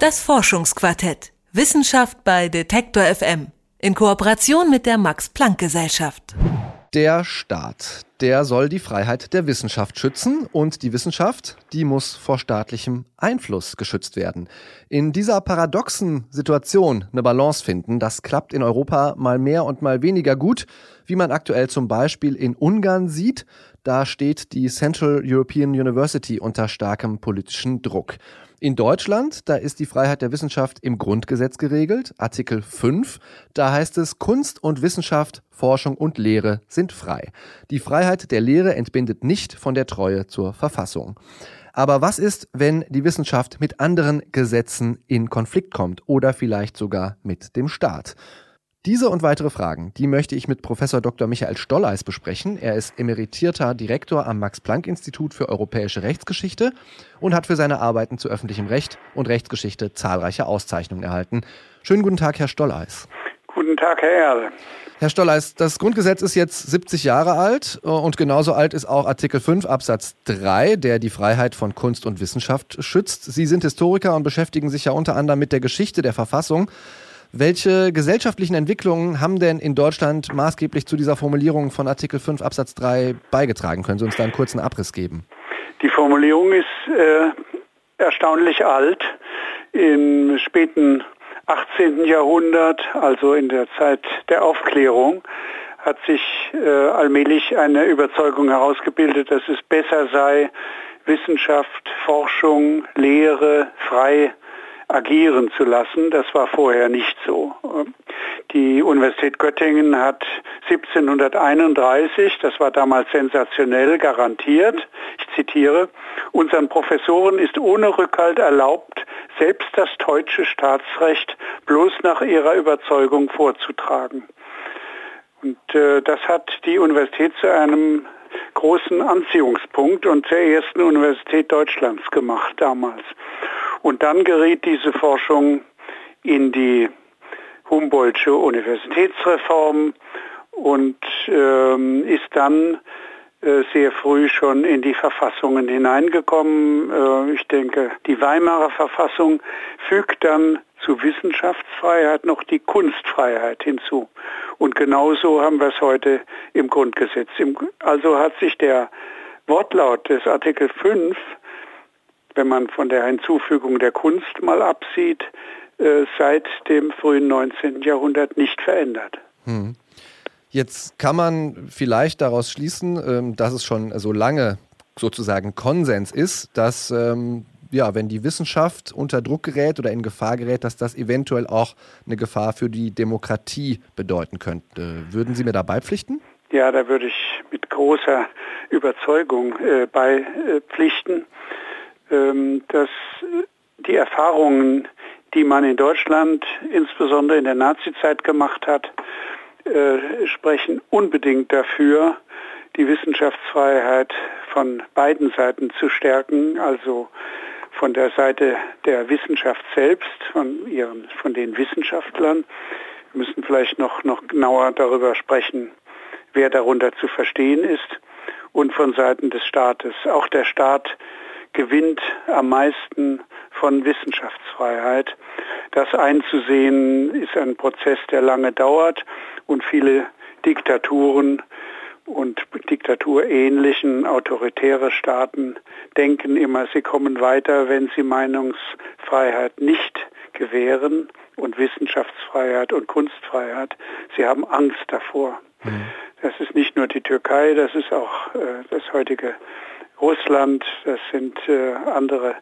Das Forschungsquartett. Wissenschaft bei Detektor FM. In Kooperation mit der Max-Planck-Gesellschaft. Der Staat, der soll die Freiheit der Wissenschaft schützen und die Wissenschaft, die muss vor staatlichem Einfluss geschützt werden. In dieser paradoxen Situation eine Balance finden, das klappt in Europa mal mehr und mal weniger gut, wie man aktuell zum Beispiel in Ungarn sieht. Da steht die Central European University unter starkem politischen Druck. In Deutschland, da ist die Freiheit der Wissenschaft im Grundgesetz geregelt, Artikel 5. Da heißt es, Kunst und Wissenschaft, Forschung und Lehre sind frei. Die Freiheit der Lehre entbindet nicht von der Treue zur Verfassung. Aber was ist, wenn die Wissenschaft mit anderen Gesetzen in Konflikt kommt oder vielleicht sogar mit dem Staat? Diese und weitere Fragen, die möchte ich mit Professor Dr. Michael Stolleis besprechen. Er ist emeritierter Direktor am Max-Planck-Institut für europäische Rechtsgeschichte und hat für seine Arbeiten zu öffentlichem Recht und Rechtsgeschichte zahlreiche Auszeichnungen erhalten. Schönen guten Tag, Herr Stolleis. Guten Tag, Herr Erle. Herr Stolleis, das Grundgesetz ist jetzt 70 Jahre alt äh, und genauso alt ist auch Artikel 5 Absatz 3, der die Freiheit von Kunst und Wissenschaft schützt. Sie sind Historiker und beschäftigen sich ja unter anderem mit der Geschichte der Verfassung. Welche gesellschaftlichen Entwicklungen haben denn in Deutschland maßgeblich zu dieser Formulierung von Artikel 5 Absatz 3 beigetragen? Können Sie uns da einen kurzen Abriss geben? Die Formulierung ist äh, erstaunlich alt. Im späten 18. Jahrhundert, also in der Zeit der Aufklärung, hat sich äh, allmählich eine Überzeugung herausgebildet, dass es besser sei, Wissenschaft, Forschung, Lehre frei agieren zu lassen. Das war vorher nicht so. Die Universität Göttingen hat 1731, das war damals sensationell, garantiert, ich zitiere, unseren Professoren ist ohne Rückhalt erlaubt, selbst das deutsche Staatsrecht bloß nach ihrer Überzeugung vorzutragen. Und äh, das hat die Universität zu einem großen Anziehungspunkt und zur ersten Universität Deutschlands gemacht damals. Und dann geriet diese Forschung in die Humboldtsche Universitätsreform und ähm, ist dann äh, sehr früh schon in die Verfassungen hineingekommen. Äh, ich denke, die Weimarer Verfassung fügt dann zu Wissenschaftsfreiheit noch die Kunstfreiheit hinzu. Und genauso haben wir es heute im Grundgesetz. Also hat sich der Wortlaut des Artikel 5 wenn man von der Hinzufügung der Kunst mal absieht, äh, seit dem frühen 19. Jahrhundert nicht verändert. Hm. Jetzt kann man vielleicht daraus schließen, ähm, dass es schon so lange sozusagen Konsens ist, dass ähm, ja, wenn die Wissenschaft unter Druck gerät oder in Gefahr gerät, dass das eventuell auch eine Gefahr für die Demokratie bedeuten könnte. Würden Sie mir da beipflichten? Ja, da würde ich mit großer Überzeugung äh, beipflichten. Ähm, dass die Erfahrungen, die man in Deutschland, insbesondere in der Nazizeit gemacht hat, äh, sprechen unbedingt dafür, die Wissenschaftsfreiheit von beiden Seiten zu stärken, also von der Seite der Wissenschaft selbst, von, ihren, von den Wissenschaftlern. Wir müssen vielleicht noch, noch genauer darüber sprechen, wer darunter zu verstehen ist, und von Seiten des Staates. Auch der Staat gewinnt am meisten von Wissenschaftsfreiheit. Das einzusehen ist ein Prozess, der lange dauert und viele Diktaturen und diktaturähnlichen autoritäre Staaten denken immer, sie kommen weiter, wenn sie Meinungsfreiheit nicht gewähren und Wissenschaftsfreiheit und Kunstfreiheit. Sie haben Angst davor. Mhm. Das ist nicht nur die Türkei, das ist auch äh, das heutige Russland, das sind äh, andere,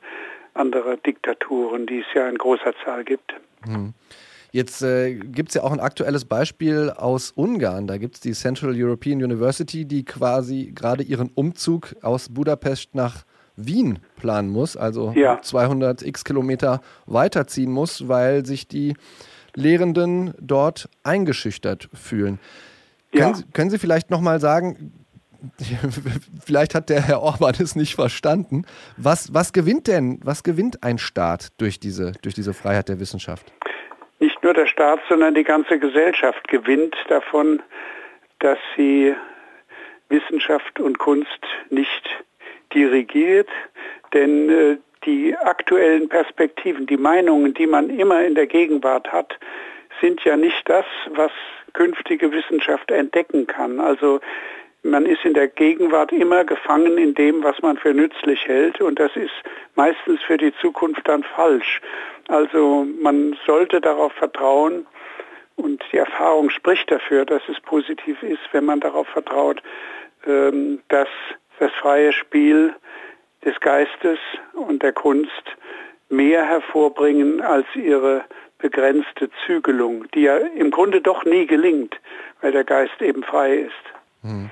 andere Diktaturen, die es ja in großer Zahl gibt. Hm. Jetzt äh, gibt es ja auch ein aktuelles Beispiel aus Ungarn. Da gibt es die Central European University, die quasi gerade ihren Umzug aus Budapest nach Wien planen muss, also ja. 200 x Kilometer weiterziehen muss, weil sich die Lehrenden dort eingeschüchtert fühlen. Ja. Können, Sie, können Sie vielleicht nochmal sagen, vielleicht hat der Herr Orban es nicht verstanden. Was, was gewinnt denn, was gewinnt ein Staat durch diese, durch diese Freiheit der Wissenschaft? Nicht nur der Staat, sondern die ganze Gesellschaft gewinnt davon, dass sie Wissenschaft und Kunst nicht dirigiert, denn äh, die aktuellen Perspektiven, die Meinungen, die man immer in der Gegenwart hat, sind ja nicht das, was künftige Wissenschaft entdecken kann. Also man ist in der Gegenwart immer gefangen in dem, was man für nützlich hält und das ist meistens für die Zukunft dann falsch. Also man sollte darauf vertrauen und die Erfahrung spricht dafür, dass es positiv ist, wenn man darauf vertraut, ähm, dass das freie Spiel des Geistes und der Kunst mehr hervorbringen als ihre begrenzte Zügelung, die ja im Grunde doch nie gelingt, weil der Geist eben frei ist. Hm.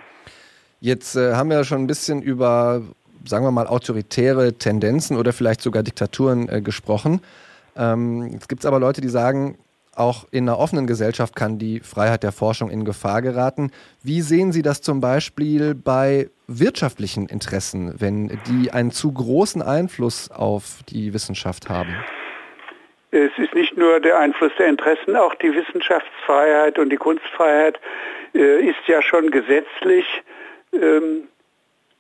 Jetzt äh, haben wir schon ein bisschen über, sagen wir mal, autoritäre Tendenzen oder vielleicht sogar Diktaturen äh, gesprochen. Ähm, jetzt gibt es aber Leute, die sagen, auch in einer offenen Gesellschaft kann die Freiheit der Forschung in Gefahr geraten. Wie sehen Sie das zum Beispiel bei wirtschaftlichen Interessen, wenn die einen zu großen Einfluss auf die Wissenschaft haben? Es ist nicht nur der Einfluss der Interessen, auch die Wissenschaftsfreiheit und die Kunstfreiheit äh, ist ja schon gesetzlich ähm,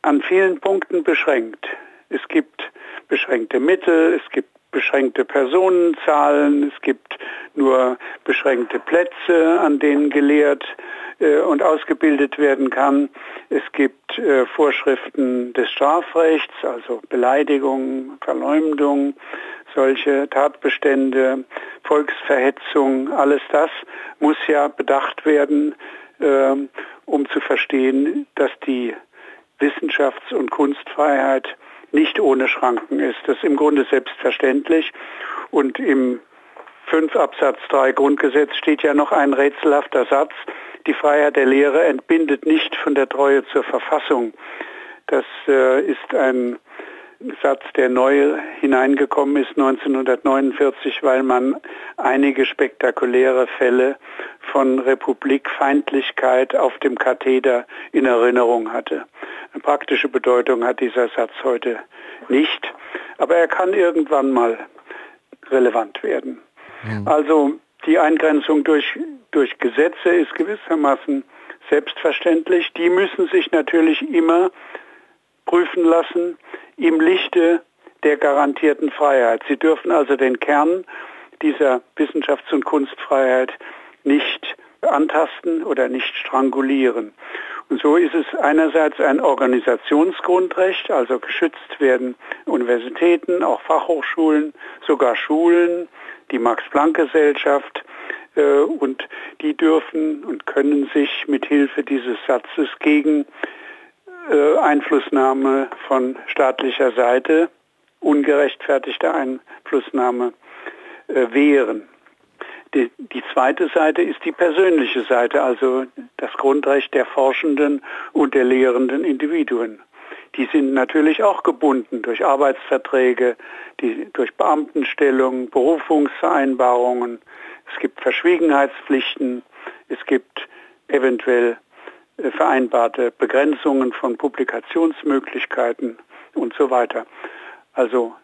an vielen Punkten beschränkt. Es gibt beschränkte Mittel, es gibt beschränkte Personenzahlen, es gibt nur beschränkte Plätze, an denen gelehrt äh, und ausgebildet werden kann. Es gibt äh, Vorschriften des Strafrechts, also Beleidigung, Verleumdung, solche Tatbestände, Volksverhetzung, alles das muss ja bedacht werden, äh, um zu verstehen, dass die Wissenschafts- und Kunstfreiheit nicht ohne Schranken ist. Das ist im Grunde selbstverständlich. Und im 5 Absatz 3 Grundgesetz steht ja noch ein rätselhafter Satz, die Freiheit der Lehre entbindet nicht von der Treue zur Verfassung. Das äh, ist ein Satz, der neu hineingekommen ist 1949, weil man einige spektakuläre Fälle von Republikfeindlichkeit auf dem Katheder in Erinnerung hatte. Eine praktische Bedeutung hat dieser Satz heute nicht, aber er kann irgendwann mal relevant werden. Mhm. Also die Eingrenzung durch, durch Gesetze ist gewissermaßen selbstverständlich. Die müssen sich natürlich immer prüfen lassen im Lichte der garantierten Freiheit. Sie dürfen also den Kern dieser Wissenschafts- und Kunstfreiheit nicht antasten oder nicht strangulieren. Und so ist es einerseits ein Organisationsgrundrecht, also geschützt werden Universitäten, auch Fachhochschulen, sogar Schulen, die Max-Planck-Gesellschaft äh, und die dürfen und können sich mit Hilfe dieses Satzes gegen äh, Einflussnahme von staatlicher Seite, ungerechtfertigte Einflussnahme äh, wehren. Die, die, zweite Seite ist die persönliche Seite, also das Grundrecht der forschenden und der lehrenden Individuen. Die sind natürlich auch gebunden durch Arbeitsverträge, die, durch Beamtenstellungen, Berufungsvereinbarungen. Es gibt Verschwiegenheitspflichten, es gibt eventuell vereinbarte Begrenzungen von Publikationsmöglichkeiten und so weiter. Also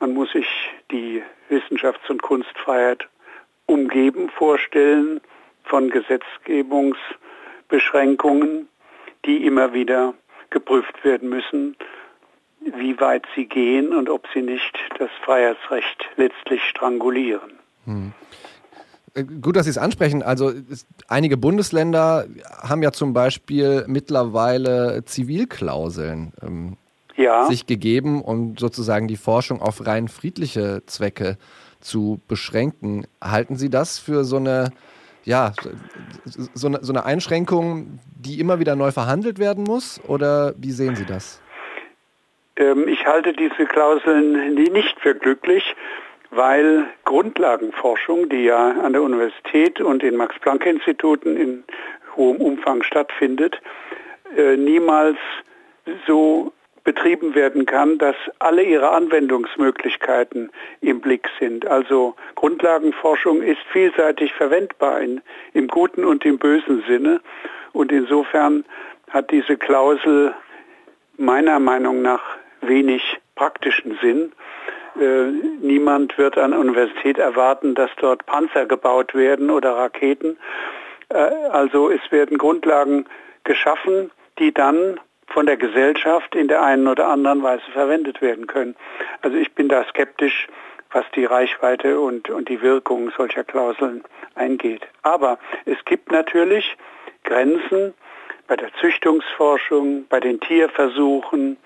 man muss sich die Wissenschafts- und Kunstfreiheit umgeben vorstellen von Gesetzgebungsbeschränkungen, die immer wieder geprüft werden müssen, wie weit sie gehen und ob sie nicht das Freiheitsrecht letztlich strangulieren. Hm. Äh, gut, dass Sie es ansprechen. Also es, einige Bundesländer haben ja zum Beispiel mittlerweile Zivilklauseln ähm, ja. sich gegeben, um sozusagen die Forschung auf rein friedliche Zwecke zu beschränken. Halten Sie das für so eine, ja, so eine, so eine Einschränkung, die immer wieder neu verhandelt werden muss? Oder wie sehen Sie das? Ähm, ich halte diese Klauseln nicht für glücklich weil Grundlagenforschung, die ja an der Universität und den Max-Planck-Instituten in hohem Umfang stattfindet, äh, niemals so betrieben werden kann, dass alle ihre Anwendungsmöglichkeiten im Blick sind. Also Grundlagenforschung ist vielseitig verwendbar in, im guten und im bösen Sinne. Und insofern hat diese Klausel meiner Meinung nach wenig praktischen Sinn. Äh, niemand wird an Universität erwarten, dass dort Panzer gebaut werden oder Raketen. Äh, also es werden Grundlagen geschaffen, die dann von der Gesellschaft in der einen oder anderen Weise verwendet werden können. Also ich bin da skeptisch, was die Reichweite und, und die Wirkung solcher Klauseln eingeht. Aber es gibt natürlich Grenzen bei der Züchtungsforschung, bei den Tierversuchen,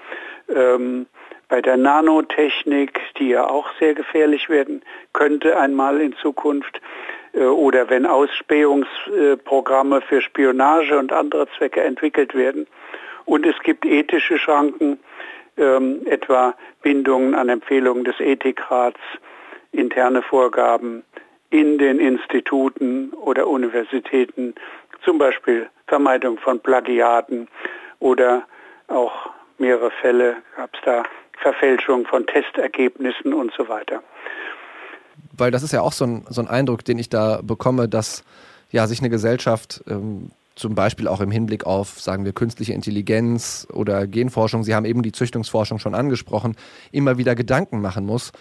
ähm, bei der Nanotechnik, die ja auch sehr gefährlich werden könnte einmal in Zukunft, äh, oder wenn Ausspähungsprogramme für Spionage und andere Zwecke entwickelt werden. Und es gibt ethische Schranken, ähm, etwa Bindungen an Empfehlungen des Ethikrats, interne Vorgaben in den Instituten oder Universitäten, zum Beispiel Vermeidung von Plagiaten oder auch mehrere Fälle gab es da Verfälschung von Testergebnissen und so weiter. Weil das ist ja auch so ein, so ein Eindruck, den ich da bekomme, dass ja, sich eine Gesellschaft ähm, zum Beispiel auch im Hinblick auf, sagen wir, künstliche Intelligenz oder Genforschung, Sie haben eben die Züchtungsforschung schon angesprochen, immer wieder Gedanken machen muss.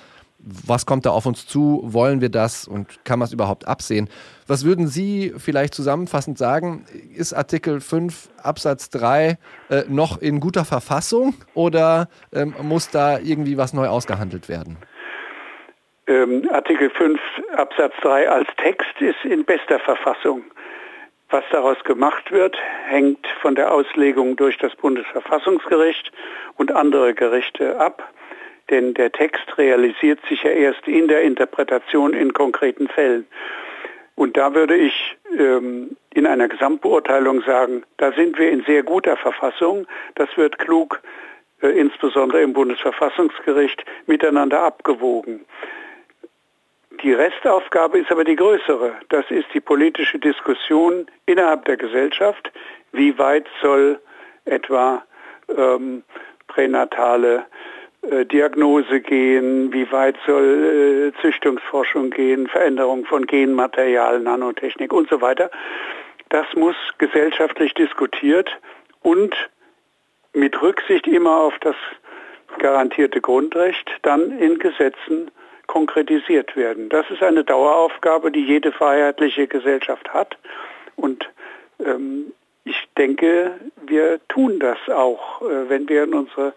Was kommt da auf uns zu? Wollen wir das und kann man es überhaupt absehen? Was würden Sie vielleicht zusammenfassend sagen? Ist Artikel 5 Absatz 3 äh, noch in guter Verfassung oder ähm, muss da irgendwie was neu ausgehandelt werden? Ähm, Artikel 5 Absatz 3 als Text ist in bester Verfassung. Was daraus gemacht wird, hängt von der Auslegung durch das Bundesverfassungsgericht und andere Gerichte ab, denn der Text realisiert sich ja erst in der Interpretation in konkreten Fällen. Und da würde ich ähm, in einer Gesamtbeurteilung sagen, da sind wir in sehr guter Verfassung. Das wird klug, äh, insbesondere im Bundesverfassungsgericht, miteinander abgewogen. Die Restaufgabe ist aber die größere. Das ist die politische Diskussion innerhalb der Gesellschaft. Wie weit soll etwa ähm, pränatale Diagnose gehen, wie weit soll äh, Züchtungsforschung gehen, Veränderung von Genmaterial, Nanotechnik und so weiter. Das muss gesellschaftlich diskutiert und mit Rücksicht immer auf das garantierte Grundrecht dann in Gesetzen konkretisiert werden. Das ist eine Daueraufgabe, die jede freiheitliche Gesellschaft hat. Und ähm, ich denke, wir tun das auch, äh, wenn wir in unsere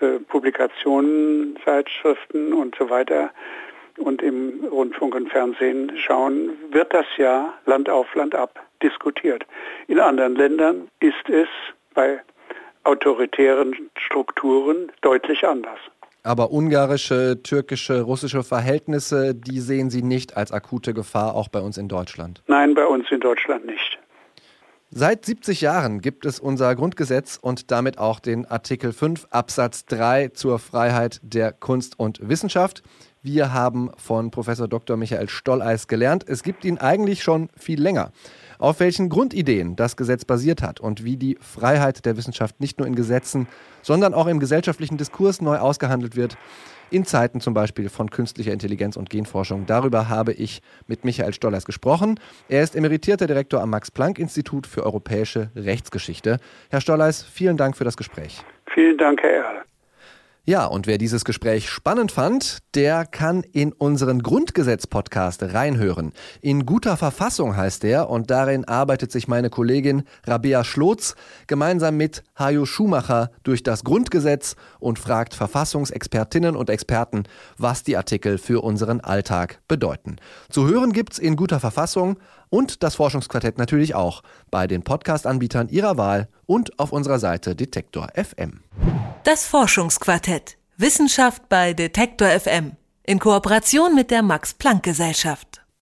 äh, Publikationen, Zeitschriften und so weiter und im Rundfunk und Fernsehen schauen, wird das ja Land auf Land ab diskutiert. In anderen Ländern ist es bei autoritären Strukturen deutlich anders. Aber ungarische, türkische, russische Verhältnisse, die sehen Sie nicht als akute Gefahr, auch bei uns in Deutschland? Nein, bei uns in Deutschland nicht. Seit 70 Jahren gibt es unser Grundgesetz und damit auch den Artikel 5 Absatz 3 zur Freiheit der Kunst und Wissenschaft. Wir haben von Professor Dr. Michael Stolleis gelernt, es gibt ihn eigentlich schon viel länger. Auf welchen Grundideen das Gesetz basiert hat und wie die Freiheit der Wissenschaft nicht nur in Gesetzen, sondern auch im gesellschaftlichen Diskurs neu ausgehandelt wird, in Zeiten zum Beispiel von künstlicher Intelligenz und Genforschung. Darüber habe ich mit Michael Stollers gesprochen. Er ist emeritierter Direktor am Max-Planck-Institut für europäische Rechtsgeschichte. Herr Stollers, vielen Dank für das Gespräch. Vielen Dank, Herr Erl. Ja, und wer dieses Gespräch spannend fand, der kann in unseren Grundgesetz-Podcast reinhören. In guter Verfassung heißt der und darin arbeitet sich meine Kollegin Rabea Schlotz gemeinsam mit Hajo Schumacher durch das Grundgesetz und fragt Verfassungsexpertinnen und Experten, was die Artikel für unseren Alltag bedeuten. Zu hören gibt's in guter Verfassung und das Forschungsquartett natürlich auch bei den Podcast-Anbietern Ihrer Wahl und auf unserer Seite Detektor FM. Das Forschungsquartett. Wissenschaft bei Detektor FM. In Kooperation mit der Max-Planck-Gesellschaft.